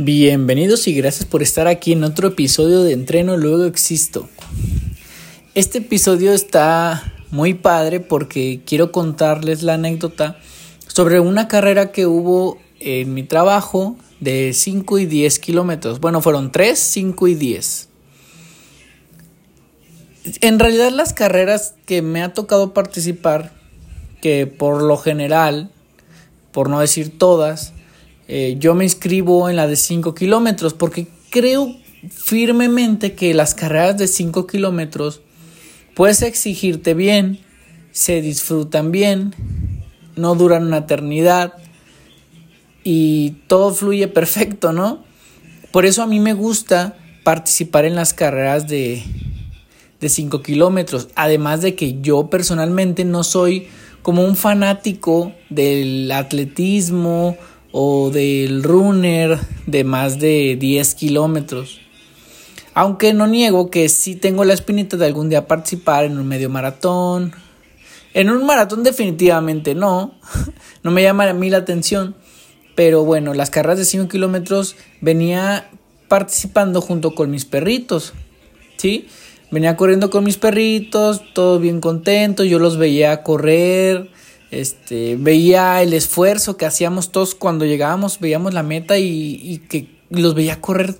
Bienvenidos y gracias por estar aquí en otro episodio de Entreno Luego Existo. Este episodio está muy padre porque quiero contarles la anécdota sobre una carrera que hubo en mi trabajo de 5 y 10 kilómetros. Bueno, fueron 3, 5 y 10. En realidad las carreras que me ha tocado participar, que por lo general, por no decir todas, eh, yo me inscribo en la de 5 kilómetros porque creo firmemente que las carreras de 5 kilómetros puedes exigirte bien, se disfrutan bien, no duran una eternidad y todo fluye perfecto, ¿no? Por eso a mí me gusta participar en las carreras de, de 5 kilómetros, además de que yo personalmente no soy como un fanático del atletismo o del runner de más de 10 kilómetros. Aunque no niego que sí tengo la espinita de algún día participar en un medio maratón. En un maratón definitivamente no. No me llama a mí la atención. Pero bueno, las carreras de 5 kilómetros venía participando junto con mis perritos. ¿Sí? Venía corriendo con mis perritos, todos bien contentos. Yo los veía correr este, veía el esfuerzo que hacíamos todos cuando llegábamos, veíamos la meta y, que los veía correr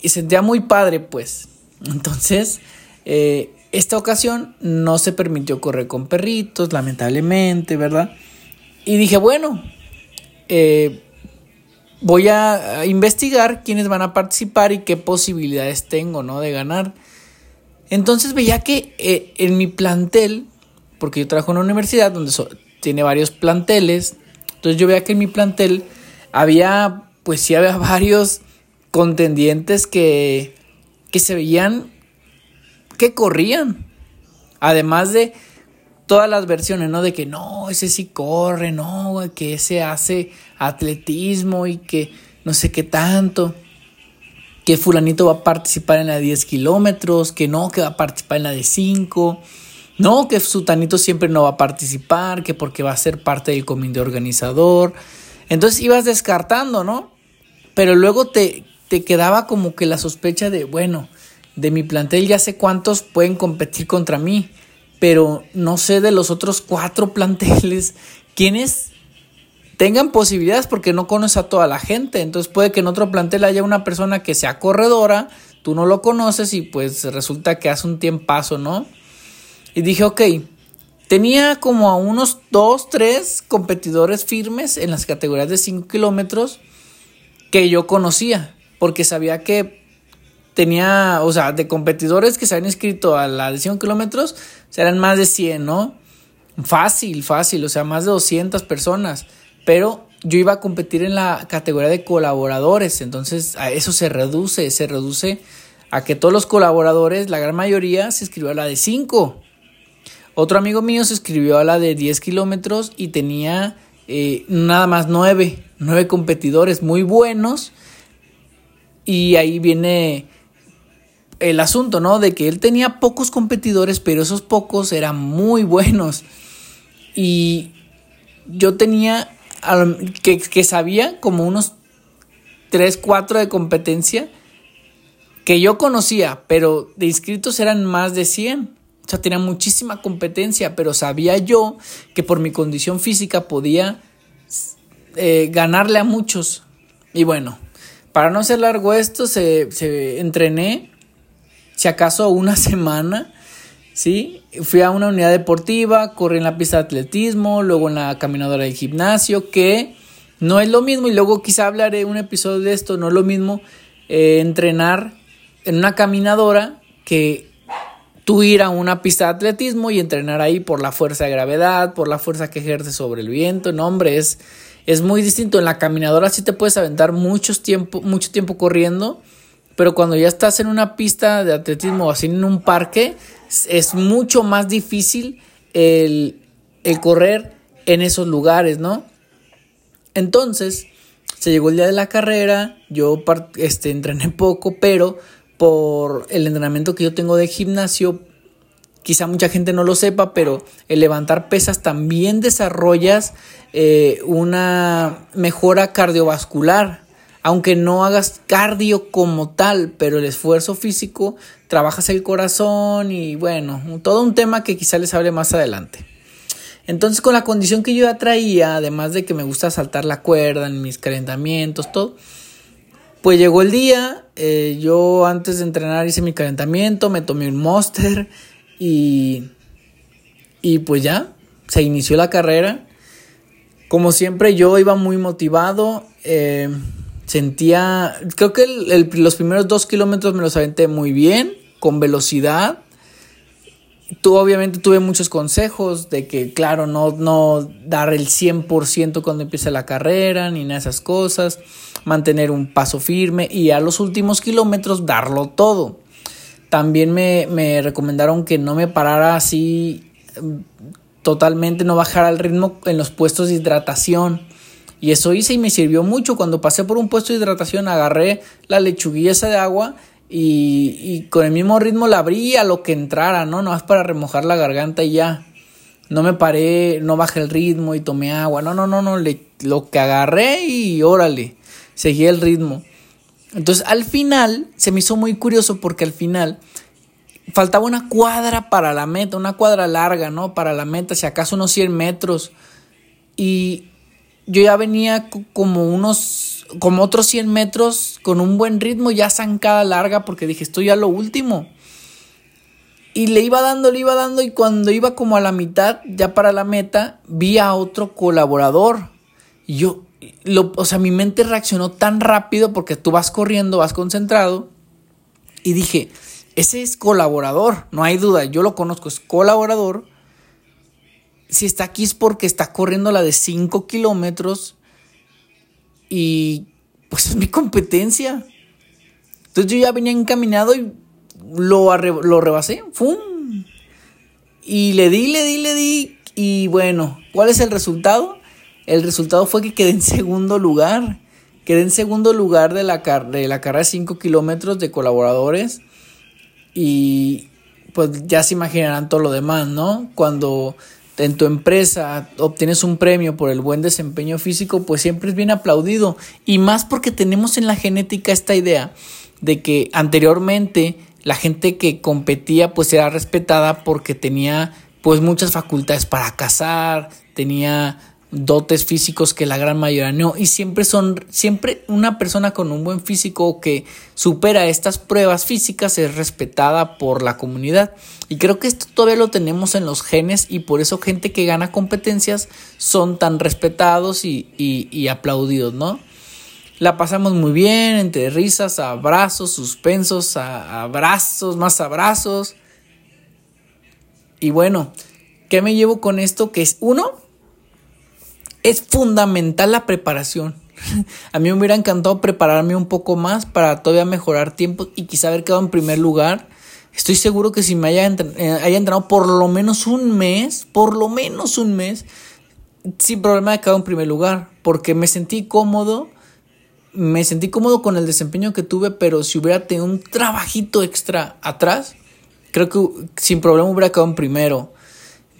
y sentía muy padre, pues. Entonces, eh, esta ocasión no se permitió correr con perritos, lamentablemente, ¿verdad? Y dije, bueno, eh, voy a investigar quiénes van a participar y qué posibilidades tengo, ¿no? De ganar. Entonces veía que eh, en mi plantel, porque yo trabajo en una universidad donde tiene varios planteles. Entonces yo veía que en mi plantel había, pues sí había varios contendientes que, que se veían que corrían. Además de todas las versiones, ¿no? De que no, ese sí corre, no, que ese hace atletismo y que no sé qué tanto. Que fulanito va a participar en la de 10 kilómetros, que no, que va a participar en la de 5. No, que Sutanito siempre no va a participar, que porque va a ser parte del comité organizador. Entonces ibas descartando, ¿no? Pero luego te, te quedaba como que la sospecha de, bueno, de mi plantel ya sé cuántos pueden competir contra mí, pero no sé de los otros cuatro planteles quiénes tengan posibilidades porque no conoces a toda la gente. Entonces puede que en otro plantel haya una persona que sea corredora, tú no lo conoces y pues resulta que hace un tiempazo, ¿no? Y dije, ok, tenía como a unos 2, 3 competidores firmes en las categorías de 5 kilómetros que yo conocía, porque sabía que tenía, o sea, de competidores que se habían inscrito a la de 5 kilómetros, serán más de 100, ¿no? Fácil, fácil, o sea, más de 200 personas, pero yo iba a competir en la categoría de colaboradores, entonces a eso se reduce, se reduce a que todos los colaboradores, la gran mayoría, se inscribió a la de 5. Otro amigo mío se escribió a la de 10 kilómetros y tenía eh, nada más 9, 9 competidores muy buenos. Y ahí viene el asunto, ¿no? De que él tenía pocos competidores, pero esos pocos eran muy buenos. Y yo tenía, que, que sabía como unos 3, 4 de competencia que yo conocía, pero de inscritos eran más de 100. O sea, tenía muchísima competencia, pero sabía yo que por mi condición física podía eh, ganarle a muchos. Y bueno, para no hacer largo esto, se, entrené, si acaso una semana, ¿sí? Fui a una unidad deportiva, corrí en la pista de atletismo, luego en la caminadora del gimnasio, que no es lo mismo, y luego quizá hablaré un episodio de esto, no es lo mismo eh, entrenar en una caminadora que tú ir a una pista de atletismo y entrenar ahí por la fuerza de gravedad, por la fuerza que ejerce sobre el viento. No, hombre, es, es muy distinto. En la caminadora sí te puedes aventar mucho tiempo, mucho tiempo corriendo, pero cuando ya estás en una pista de atletismo o así en un parque, es mucho más difícil el, el correr en esos lugares, ¿no? Entonces, se llegó el día de la carrera, yo este, entrené poco, pero por el entrenamiento que yo tengo de gimnasio, quizá mucha gente no lo sepa, pero el levantar pesas también desarrollas eh, una mejora cardiovascular. aunque no hagas cardio como tal, pero el esfuerzo físico, trabajas el corazón y bueno, todo un tema que quizá les hable más adelante. Entonces con la condición que yo ya traía, además de que me gusta saltar la cuerda en mis calentamientos, todo, pues llegó el día, eh, yo antes de entrenar hice mi calentamiento, me tomé un monster y, y pues ya, se inició la carrera. Como siempre yo iba muy motivado, eh, sentía, creo que los primeros dos kilómetros me los aventé muy bien, con velocidad. Tú obviamente tuve muchos consejos de que, claro, no, no dar el 100% cuando empieza la carrera, ni nada de esas cosas mantener un paso firme y a los últimos kilómetros darlo todo. También me, recomendaron que no me parara así mm, totalmente, no bajara el ritmo en los puestos de hidratación. Y eso hice y me sirvió mucho. Cuando pasé por un puesto de hidratación agarré la lechuguilla de agua y, y, con el mismo ritmo la abrí a lo que entrara, ¿no? No es para remojar la garganta y ya. No me paré, no bajé el ritmo y tomé agua. No, no, no, no. Lo que agarré y órale seguía el ritmo. Entonces al final se me hizo muy curioso porque al final faltaba una cuadra para la meta, una cuadra larga, ¿no? Para la meta, si acaso unos 100 metros. Y yo ya venía como unos, como otros 100 metros con un buen ritmo, ya zancada larga porque dije, estoy a lo último. Y le iba dando, le iba dando y cuando iba como a la mitad, ya para la meta, vi a otro colaborador. Y yo, o sea, mi mente reaccionó tan rápido porque tú vas corriendo, vas concentrado. Y dije, ese es colaborador, no hay duda, yo lo conozco, es colaborador. Si está aquí es porque está corriendo la de 5 kilómetros y pues es mi competencia. Entonces yo ya venía encaminado y lo, lo rebasé, ¡fum! Y le di, le di, le di. Y bueno, ¿cuál es el resultado? El resultado fue que quedé en segundo lugar. Quedé en segundo lugar de la, de la carrera de 5 kilómetros de colaboradores. Y pues ya se imaginarán todo lo demás, ¿no? Cuando en tu empresa obtienes un premio por el buen desempeño físico, pues siempre es bien aplaudido. Y más porque tenemos en la genética esta idea de que anteriormente la gente que competía pues era respetada porque tenía pues muchas facultades para cazar, tenía dotes físicos que la gran mayoría no. Y siempre son siempre una persona con un buen físico que supera estas pruebas físicas es respetada por la comunidad. Y creo que esto todavía lo tenemos en los genes y por eso gente que gana competencias son tan respetados y, y aplaudidos no la pasamos muy bien entre risas abrazos suspensos abrazos más abrazos. Y bueno ¿qué me llevo con esto? que es uno es fundamental la preparación. A mí me hubiera encantado prepararme un poco más para todavía mejorar tiempo y quizá haber quedado en primer lugar. Estoy seguro que si me haya, eh, haya entrenado por lo menos un mes, por lo menos un mes, sin problema de quedado en primer lugar, porque me sentí cómodo, me sentí cómodo con el desempeño que tuve, pero si hubiera tenido un trabajito extra atrás, creo que sin problema hubiera quedado en primero.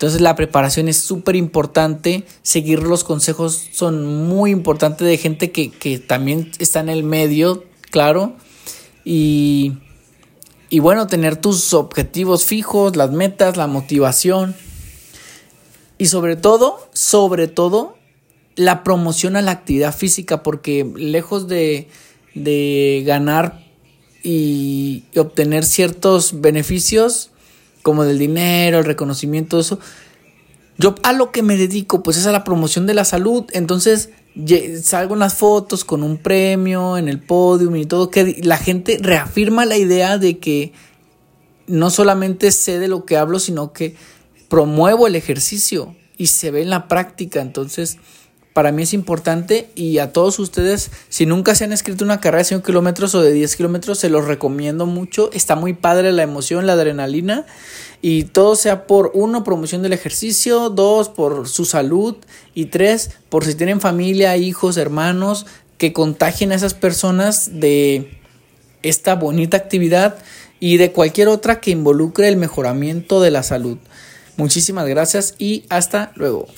Entonces la preparación es súper importante, seguir los consejos son muy importantes de gente que, también está en el medio, claro, y, y bueno, tener tus objetivos fijos, las metas, la motivación. Y sobre todo, sobre todo, la promoción a la actividad física, porque lejos de, de ganar y obtener ciertos beneficios, como del dinero, el reconocimiento, eso. Yo a lo que me dedico, pues es a la promoción de la salud. Entonces salgo en las fotos con un premio en el podium y todo, que la gente reafirma la idea de que no solamente sé de lo que hablo, sino que promuevo el ejercicio y se ve en la práctica. Entonces, para mí es importante y a todos ustedes, si nunca se han escrito una carrera de 5 kilómetros o de 10 kilómetros, se los recomiendo mucho. Está muy padre la emoción, la adrenalina y todo sea por uno, promoción del ejercicio, dos, por su salud y tres, por si tienen familia, hijos, hermanos, que contagien a esas personas de esta bonita actividad y de cualquier otra que involucre el mejoramiento de la salud. Muchísimas gracias y hasta luego.